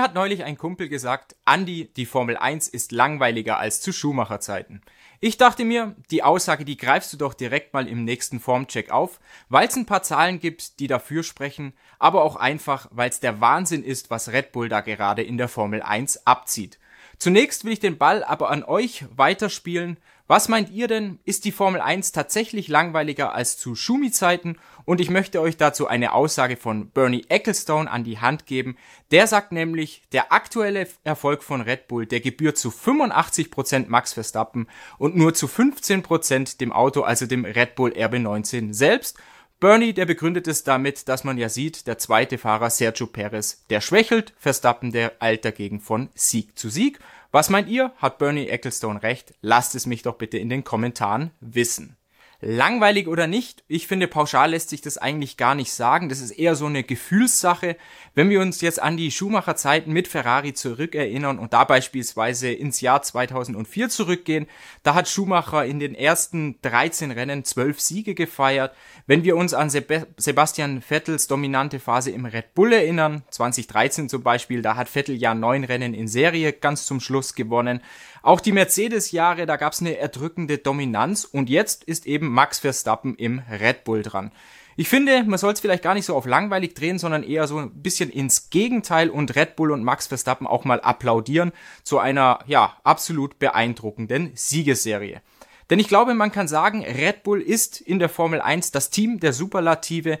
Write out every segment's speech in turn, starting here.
Mir hat neulich ein Kumpel gesagt, Andy, die Formel 1 ist langweiliger als zu Schumacher-Zeiten. Ich dachte mir, die Aussage, die greifst du doch direkt mal im nächsten Formcheck auf, weil es ein paar Zahlen gibt, die dafür sprechen, aber auch einfach, weil es der Wahnsinn ist, was Red Bull da gerade in der Formel 1 abzieht. Zunächst will ich den Ball aber an euch weiterspielen. Was meint ihr denn? Ist die Formel 1 tatsächlich langweiliger als zu Schumi-Zeiten? Und ich möchte euch dazu eine Aussage von Bernie Ecclestone an die Hand geben. Der sagt nämlich, der aktuelle Erfolg von Red Bull, der gebührt zu 85% Max Verstappen und nur zu 15% dem Auto, also dem Red Bull RB19 selbst. Bernie, der begründet es damit, dass man ja sieht, der zweite Fahrer Sergio Perez, der schwächelt, Verstappen, der eilt dagegen von Sieg zu Sieg. Was meint ihr? Hat Bernie Ecclestone recht? Lasst es mich doch bitte in den Kommentaren wissen. Langweilig oder nicht, ich finde, pauschal lässt sich das eigentlich gar nicht sagen. Das ist eher so eine Gefühlssache. Wenn wir uns jetzt an die Schumacher-Zeiten mit Ferrari zurückerinnern und da beispielsweise ins Jahr 2004 zurückgehen, da hat Schumacher in den ersten 13 Rennen 12 Siege gefeiert. Wenn wir uns an Seb Sebastian Vettels dominante Phase im Red Bull erinnern, 2013 zum Beispiel, da hat Vettel ja neun Rennen in Serie ganz zum Schluss gewonnen. Auch die Mercedes-Jahre, da gab es eine erdrückende Dominanz und jetzt ist eben Max Verstappen im Red Bull dran. Ich finde, man soll es vielleicht gar nicht so auf langweilig drehen, sondern eher so ein bisschen ins Gegenteil und Red Bull und Max Verstappen auch mal applaudieren zu einer, ja, absolut beeindruckenden Siegesserie. Denn ich glaube, man kann sagen, Red Bull ist in der Formel 1 das Team der Superlative,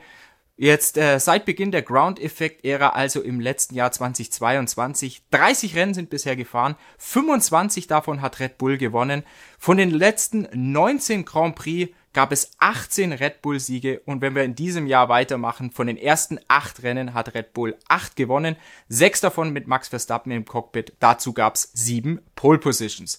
Jetzt äh, seit Beginn der Ground-Effekt-Ära, also im letzten Jahr 2022, 30 Rennen sind bisher gefahren, 25 davon hat Red Bull gewonnen. Von den letzten 19 Grand Prix gab es 18 Red Bull-Siege und wenn wir in diesem Jahr weitermachen, von den ersten 8 Rennen hat Red Bull 8 gewonnen, 6 davon mit Max Verstappen im Cockpit, dazu gab es 7 Pole Positions.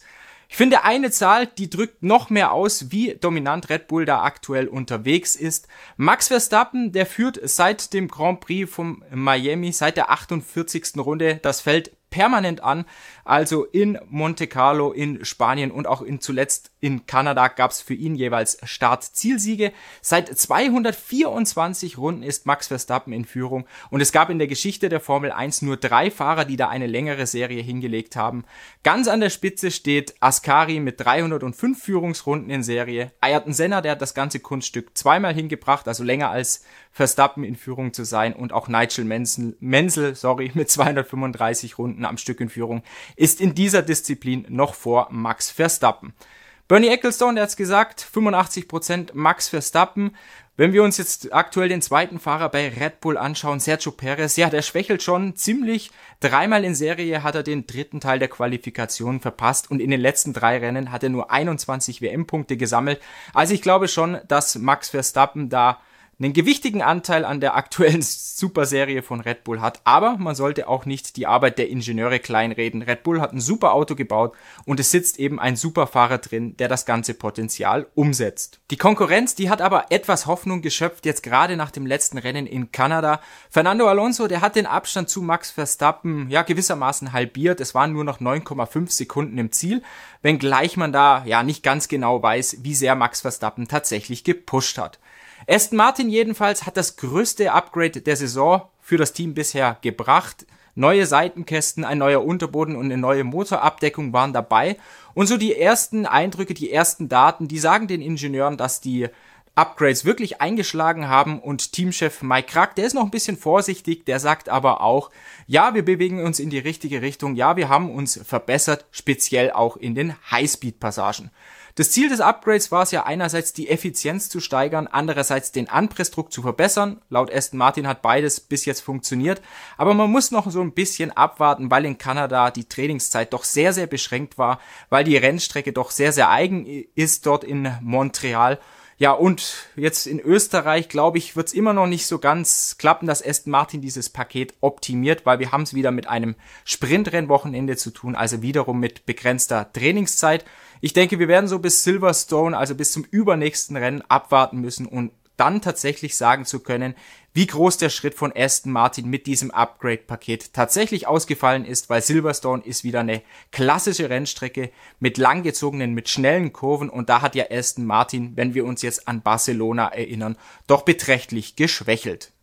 Ich finde eine Zahl, die drückt noch mehr aus, wie dominant Red Bull da aktuell unterwegs ist. Max Verstappen, der führt seit dem Grand Prix von Miami, seit der 48. Runde das Feld permanent an. Also in Monte Carlo, in Spanien und auch in zuletzt in Kanada gab es für ihn jeweils Start-Zielsiege. Seit 224 Runden ist Max Verstappen in Führung und es gab in der Geschichte der Formel 1 nur drei Fahrer, die da eine längere Serie hingelegt haben. Ganz an der Spitze steht Ascari mit 305 Führungsrunden in Serie. Ayrton Senna, der hat das ganze Kunststück zweimal hingebracht, also länger als Verstappen in Führung zu sein und auch Nigel Menzel, Menzel sorry, mit 235 Runden am Stück in Führung ist in dieser Disziplin noch vor Max Verstappen. Bernie Ecclestone, der hat's gesagt, 85% Max Verstappen. Wenn wir uns jetzt aktuell den zweiten Fahrer bei Red Bull anschauen, Sergio Perez, ja, der schwächelt schon ziemlich. Dreimal in Serie hat er den dritten Teil der Qualifikation verpasst und in den letzten drei Rennen hat er nur 21 WM-Punkte gesammelt. Also ich glaube schon, dass Max Verstappen da einen gewichtigen Anteil an der aktuellen Superserie von Red Bull hat. Aber man sollte auch nicht die Arbeit der Ingenieure kleinreden. Red Bull hat ein super Auto gebaut und es sitzt eben ein super Fahrer drin, der das ganze Potenzial umsetzt. Die Konkurrenz, die hat aber etwas Hoffnung geschöpft, jetzt gerade nach dem letzten Rennen in Kanada. Fernando Alonso, der hat den Abstand zu Max Verstappen ja gewissermaßen halbiert. Es waren nur noch 9,5 Sekunden im Ziel, wenngleich man da ja nicht ganz genau weiß, wie sehr Max Verstappen tatsächlich gepusht hat. Aston Martin jedenfalls hat das größte Upgrade der Saison für das Team bisher gebracht. Neue Seitenkästen, ein neuer Unterboden und eine neue Motorabdeckung waren dabei. Und so die ersten Eindrücke, die ersten Daten, die sagen den Ingenieuren, dass die Upgrades wirklich eingeschlagen haben und Teamchef Mike Krack, der ist noch ein bisschen vorsichtig, der sagt aber auch, ja, wir bewegen uns in die richtige Richtung, ja, wir haben uns verbessert, speziell auch in den Highspeed-Passagen. Das Ziel des Upgrades war es ja einerseits die Effizienz zu steigern, andererseits den Anpressdruck zu verbessern. Laut Aston Martin hat beides bis jetzt funktioniert, aber man muss noch so ein bisschen abwarten, weil in Kanada die Trainingszeit doch sehr, sehr beschränkt war, weil die Rennstrecke doch sehr, sehr eigen ist dort in Montreal ja, und jetzt in Österreich, glaube ich, wird es immer noch nicht so ganz klappen, dass Aston Martin dieses Paket optimiert, weil wir haben es wieder mit einem Sprintrennwochenende zu tun, also wiederum mit begrenzter Trainingszeit. Ich denke, wir werden so bis Silverstone, also bis zum übernächsten Rennen abwarten müssen und dann tatsächlich sagen zu können, wie groß der Schritt von Aston Martin mit diesem Upgrade-Paket tatsächlich ausgefallen ist, weil Silverstone ist wieder eine klassische Rennstrecke mit langgezogenen, mit schnellen Kurven und da hat ja Aston Martin, wenn wir uns jetzt an Barcelona erinnern, doch beträchtlich geschwächelt.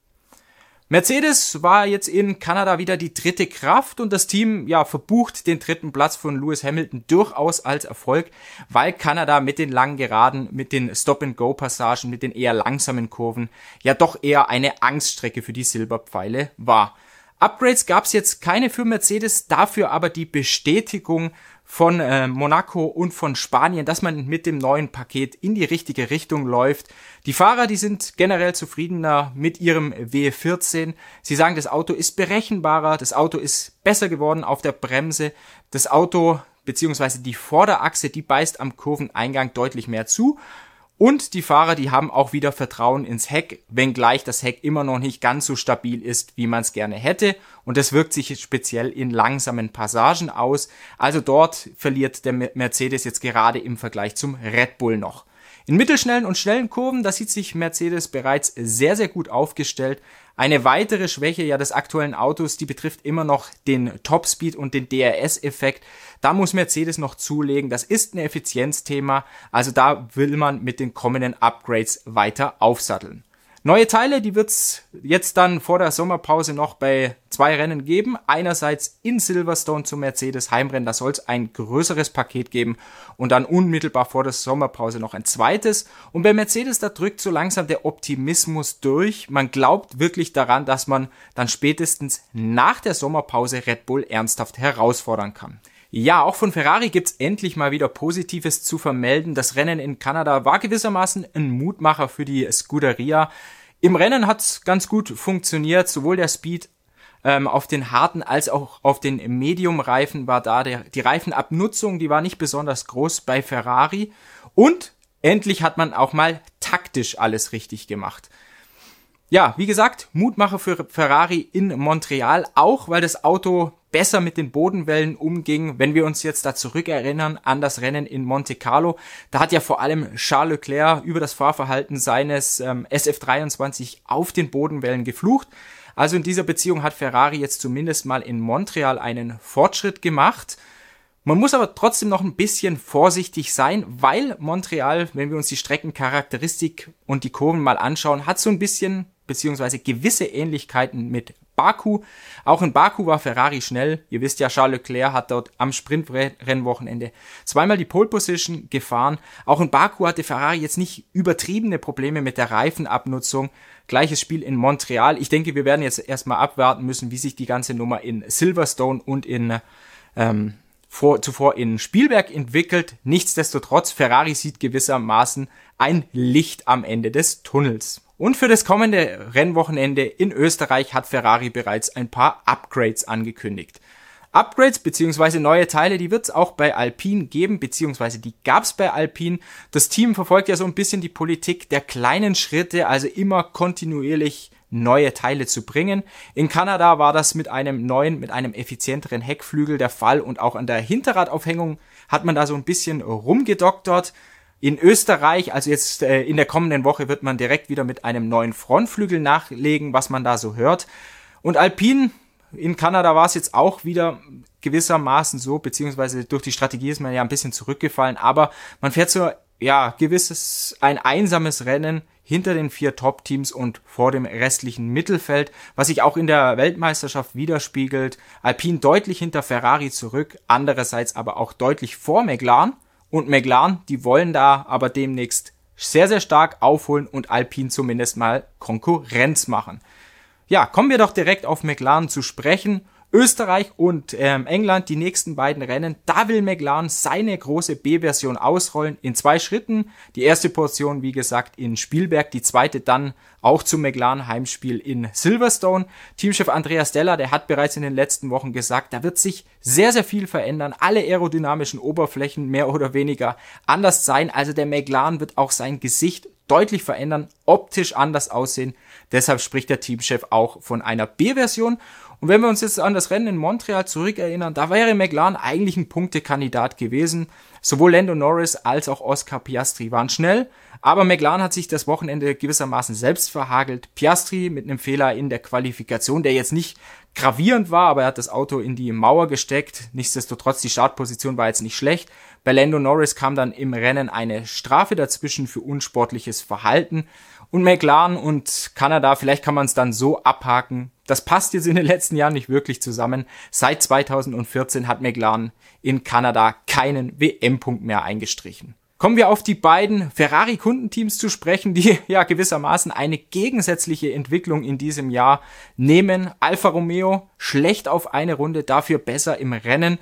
Mercedes war jetzt in Kanada wieder die dritte Kraft und das Team ja verbucht den dritten Platz von Lewis Hamilton durchaus als Erfolg, weil Kanada mit den langen Geraden, mit den Stop-and-Go-Passagen, mit den eher langsamen Kurven ja doch eher eine Angststrecke für die Silberpfeile war. Upgrades gab es jetzt keine für Mercedes, dafür aber die Bestätigung von äh, Monaco und von Spanien, dass man mit dem neuen Paket in die richtige Richtung läuft. Die Fahrer, die sind generell zufriedener mit ihrem W14. Sie sagen, das Auto ist berechenbarer, das Auto ist besser geworden auf der Bremse, das Auto beziehungsweise die Vorderachse, die beißt am Kurveneingang deutlich mehr zu und die Fahrer, die haben auch wieder Vertrauen ins Heck, wenngleich das Heck immer noch nicht ganz so stabil ist, wie man es gerne hätte. Und das wirkt sich speziell in langsamen Passagen aus. Also dort verliert der Mercedes jetzt gerade im Vergleich zum Red Bull noch. In mittelschnellen und schnellen Kurven, da sieht sich Mercedes bereits sehr, sehr gut aufgestellt. Eine weitere Schwäche ja des aktuellen Autos, die betrifft immer noch den Topspeed und den DRS-Effekt. Da muss Mercedes noch zulegen. Das ist ein Effizienzthema. Also da will man mit den kommenden Upgrades weiter aufsatteln. Neue Teile, die wird's jetzt dann vor der Sommerpause noch bei zwei Rennen geben. Einerseits in Silverstone zum Mercedes Heimrennen, da soll es ein größeres Paket geben und dann unmittelbar vor der Sommerpause noch ein zweites. Und bei Mercedes, da drückt so langsam der Optimismus durch. Man glaubt wirklich daran, dass man dann spätestens nach der Sommerpause Red Bull ernsthaft herausfordern kann. Ja, auch von Ferrari gibt's endlich mal wieder Positives zu vermelden. Das Rennen in Kanada war gewissermaßen ein Mutmacher für die Scuderia. Im Rennen hat's ganz gut funktioniert. Sowohl der Speed ähm, auf den harten als auch auf den Medium-Reifen war da. Der, die Reifenabnutzung, die war nicht besonders groß bei Ferrari. Und endlich hat man auch mal taktisch alles richtig gemacht. Ja, wie gesagt, Mutmacher für Ferrari in Montreal, auch weil das Auto besser mit den Bodenwellen umging. Wenn wir uns jetzt da zurückerinnern an das Rennen in Monte Carlo, da hat ja vor allem Charles Leclerc über das Fahrverhalten seines ähm, SF23 auf den Bodenwellen geflucht. Also in dieser Beziehung hat Ferrari jetzt zumindest mal in Montreal einen Fortschritt gemacht. Man muss aber trotzdem noch ein bisschen vorsichtig sein, weil Montreal, wenn wir uns die Streckencharakteristik und die Kurven mal anschauen, hat so ein bisschen beziehungsweise gewisse Ähnlichkeiten mit Baku. Auch in Baku war Ferrari schnell. Ihr wisst ja, Charles Leclerc hat dort am Sprintrennwochenende zweimal die Pole Position gefahren. Auch in Baku hatte Ferrari jetzt nicht übertriebene Probleme mit der Reifenabnutzung. Gleiches Spiel in Montreal. Ich denke, wir werden jetzt erstmal abwarten müssen, wie sich die ganze Nummer in Silverstone und in ähm, vor, zuvor in Spielberg entwickelt. Nichtsdestotrotz, Ferrari sieht gewissermaßen ein Licht am Ende des Tunnels. Und für das kommende Rennwochenende in Österreich hat Ferrari bereits ein paar Upgrades angekündigt. Upgrades beziehungsweise neue Teile, die wird es auch bei Alpine geben, beziehungsweise die gab es bei Alpine. Das Team verfolgt ja so ein bisschen die Politik der kleinen Schritte, also immer kontinuierlich neue Teile zu bringen. In Kanada war das mit einem neuen, mit einem effizienteren Heckflügel der Fall und auch an der Hinterradaufhängung hat man da so ein bisschen rumgedoktert. In Österreich, also jetzt äh, in der kommenden Woche, wird man direkt wieder mit einem neuen Frontflügel nachlegen, was man da so hört. Und Alpine in Kanada war es jetzt auch wieder gewissermaßen so, beziehungsweise durch die Strategie ist man ja ein bisschen zurückgefallen, aber man fährt so, ja, gewisses, ein einsames Rennen hinter den vier Top-Teams und vor dem restlichen Mittelfeld, was sich auch in der Weltmeisterschaft widerspiegelt. Alpine deutlich hinter Ferrari zurück, andererseits aber auch deutlich vor McLaren und McLaren, die wollen da aber demnächst sehr, sehr stark aufholen und Alpine zumindest mal Konkurrenz machen. Ja, kommen wir doch direkt auf McLaren zu sprechen Österreich und ähm, England die nächsten beiden Rennen. Da will McLaren seine große B-Version ausrollen in zwei Schritten. Die erste Portion, wie gesagt, in Spielberg, die zweite dann auch zum McLaren Heimspiel in Silverstone. Teamchef Andreas Della, der hat bereits in den letzten Wochen gesagt, da wird sich sehr, sehr viel verändern. Alle aerodynamischen Oberflächen mehr oder weniger anders sein. Also der McLaren wird auch sein Gesicht deutlich verändern, optisch anders aussehen. Deshalb spricht der Teamchef auch von einer B-Version. Und wenn wir uns jetzt an das Rennen in Montreal zurückerinnern, da wäre McLaren eigentlich ein Punktekandidat gewesen. Sowohl Lando Norris als auch Oscar Piastri waren schnell, Aber McLaren hat sich das Wochenende gewissermaßen selbst verhagelt. Piastri mit einem Fehler in der Qualifikation, der jetzt nicht gravierend war, aber er hat das Auto in die Mauer gesteckt. Nichtsdestotrotz, die Startposition war jetzt nicht schlecht. Bei Lando Norris kam dann im Rennen eine Strafe dazwischen für unsportliches Verhalten. Und McLaren und Kanada, vielleicht kann man es dann so abhaken. Das passt jetzt in den letzten Jahren nicht wirklich zusammen. Seit 2014 hat McLaren in Kanada keinen WM-Punkt mehr eingestrichen. Kommen wir auf die beiden Ferrari-Kundenteams zu sprechen, die ja gewissermaßen eine gegensätzliche Entwicklung in diesem Jahr nehmen. Alfa Romeo schlecht auf eine Runde, dafür besser im Rennen.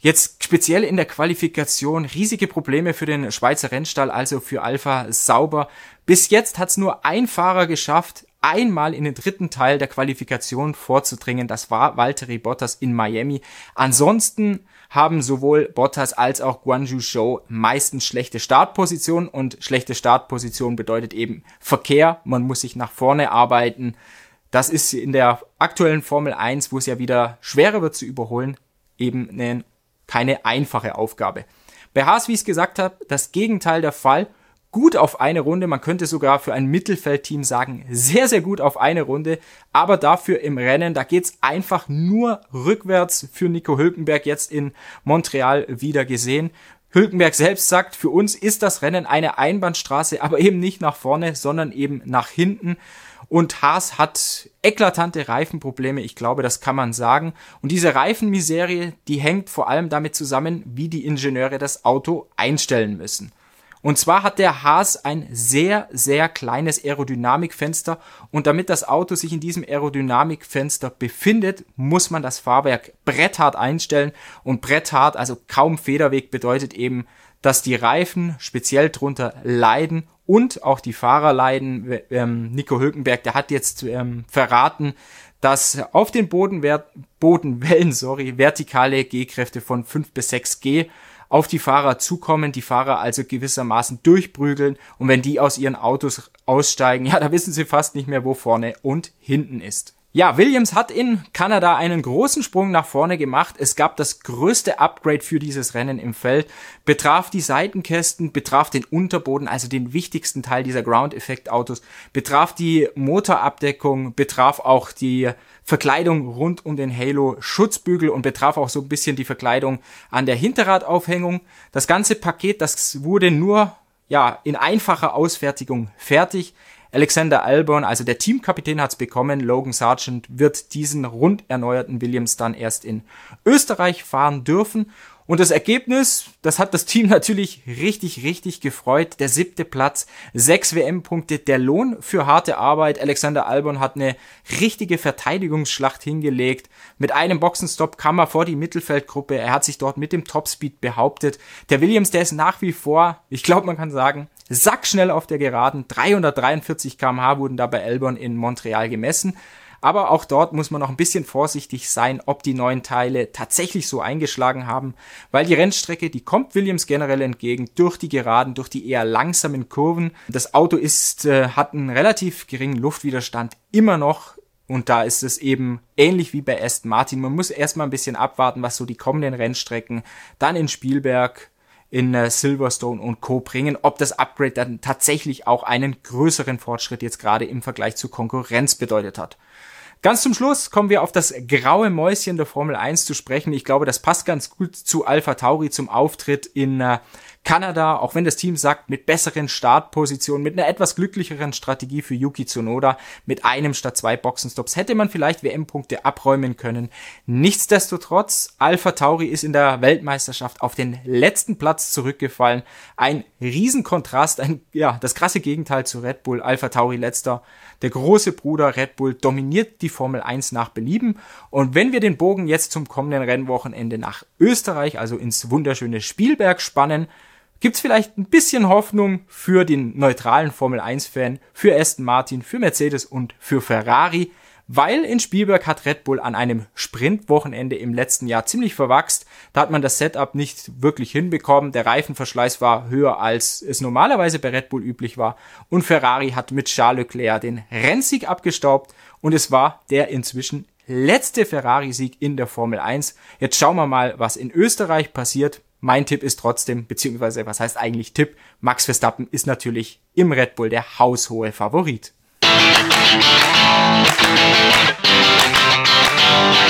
Jetzt speziell in der Qualifikation riesige Probleme für den Schweizer Rennstall, also für Alpha sauber. Bis jetzt hat es nur ein Fahrer geschafft, einmal in den dritten Teil der Qualifikation vorzudringen. Das war Valtteri Bottas in Miami. Ansonsten haben sowohl Bottas als auch Guanju Zhou meistens schlechte Startpositionen und schlechte Startposition bedeutet eben Verkehr. Man muss sich nach vorne arbeiten. Das ist in der aktuellen Formel 1, wo es ja wieder schwerer wird zu überholen, eben eine, keine einfache Aufgabe. Bei Haas, wie ich es gesagt habe, das Gegenteil der Fall gut auf eine Runde. Man könnte sogar für ein Mittelfeldteam sagen, sehr, sehr gut auf eine Runde. Aber dafür im Rennen, da geht's einfach nur rückwärts für Nico Hülkenberg jetzt in Montreal wieder gesehen. Hülkenberg selbst sagt, für uns ist das Rennen eine Einbahnstraße, aber eben nicht nach vorne, sondern eben nach hinten. Und Haas hat eklatante Reifenprobleme, ich glaube, das kann man sagen. Und diese Reifenmiserie, die hängt vor allem damit zusammen, wie die Ingenieure das Auto einstellen müssen. Und zwar hat der Haas ein sehr, sehr kleines Aerodynamikfenster und damit das Auto sich in diesem Aerodynamikfenster befindet, muss man das Fahrwerk bretthart einstellen und bretthart, also kaum Federweg, bedeutet eben, dass die Reifen speziell drunter leiden und auch die Fahrer leiden. Ähm, Nico Hülkenberg, der hat jetzt ähm, verraten, dass auf den Bodenwert, Bodenwellen, sorry, vertikale G-Kräfte von 5 bis 6 G auf die Fahrer zukommen, die Fahrer also gewissermaßen durchprügeln und wenn die aus ihren Autos aussteigen, ja, da wissen sie fast nicht mehr, wo vorne und hinten ist. Ja, Williams hat in Kanada einen großen Sprung nach vorne gemacht. Es gab das größte Upgrade für dieses Rennen im Feld, betraf die Seitenkästen, betraf den Unterboden, also den wichtigsten Teil dieser Ground-Effekt-Autos, betraf die Motorabdeckung, betraf auch die Verkleidung rund um den Halo Schutzbügel und betraf auch so ein bisschen die Verkleidung an der Hinterradaufhängung. Das ganze Paket, das wurde nur ja in einfacher Ausfertigung fertig. Alexander Albon, also der Teamkapitän, hat's bekommen. Logan Sargent wird diesen rund erneuerten Williams dann erst in Österreich fahren dürfen. Und das Ergebnis, das hat das Team natürlich richtig, richtig gefreut. Der siebte Platz, sechs WM-Punkte, der Lohn für harte Arbeit. Alexander Albon hat eine richtige Verteidigungsschlacht hingelegt. Mit einem Boxenstopp kam er vor die Mittelfeldgruppe. Er hat sich dort mit dem Topspeed behauptet. Der Williams, der ist nach wie vor, ich glaube, man kann sagen, sackschnell auf der Geraden. 343 kmh wurden da bei Albon in Montreal gemessen. Aber auch dort muss man noch ein bisschen vorsichtig sein, ob die neuen Teile tatsächlich so eingeschlagen haben, weil die Rennstrecke, die kommt Williams generell entgegen durch die Geraden, durch die eher langsamen Kurven. Das Auto ist, äh, hat einen relativ geringen Luftwiderstand immer noch und da ist es eben ähnlich wie bei Aston Martin. Man muss erstmal ein bisschen abwarten, was so die kommenden Rennstrecken dann in Spielberg, in äh, Silverstone und Co. bringen, ob das Upgrade dann tatsächlich auch einen größeren Fortschritt jetzt gerade im Vergleich zur Konkurrenz bedeutet hat. Ganz zum Schluss kommen wir auf das graue Mäuschen der Formel 1 zu sprechen. Ich glaube, das passt ganz gut zu Alpha Tauri zum Auftritt in äh, Kanada, auch wenn das Team sagt, mit besseren Startpositionen, mit einer etwas glücklicheren Strategie für Yuki Tsunoda, mit einem statt zwei Boxenstops, hätte man vielleicht WM-Punkte abräumen können. Nichtsdestotrotz, Alpha Tauri ist in der Weltmeisterschaft auf den letzten Platz zurückgefallen. Ein Riesenkontrast, ein, ja, das krasse Gegenteil zu Red Bull. Alpha Tauri letzter. Der große Bruder Red Bull dominiert die Formel 1 nach Belieben. Und wenn wir den Bogen jetzt zum kommenden Rennwochenende nach Österreich, also ins wunderschöne Spielberg spannen, gibt's vielleicht ein bisschen Hoffnung für den neutralen Formel 1-Fan, für Aston Martin, für Mercedes und für Ferrari, weil in Spielberg hat Red Bull an einem Sprintwochenende im letzten Jahr ziemlich verwachst. Da hat man das Setup nicht wirklich hinbekommen. Der Reifenverschleiß war höher, als es normalerweise bei Red Bull üblich war. Und Ferrari hat mit Charles Leclerc den Rennsieg abgestaubt und es war der inzwischen letzte Ferrari-Sieg in der Formel 1. Jetzt schauen wir mal, was in Österreich passiert. Mein Tipp ist trotzdem, beziehungsweise was heißt eigentlich Tipp? Max Verstappen ist natürlich im Red Bull der haushohe Favorit. Thank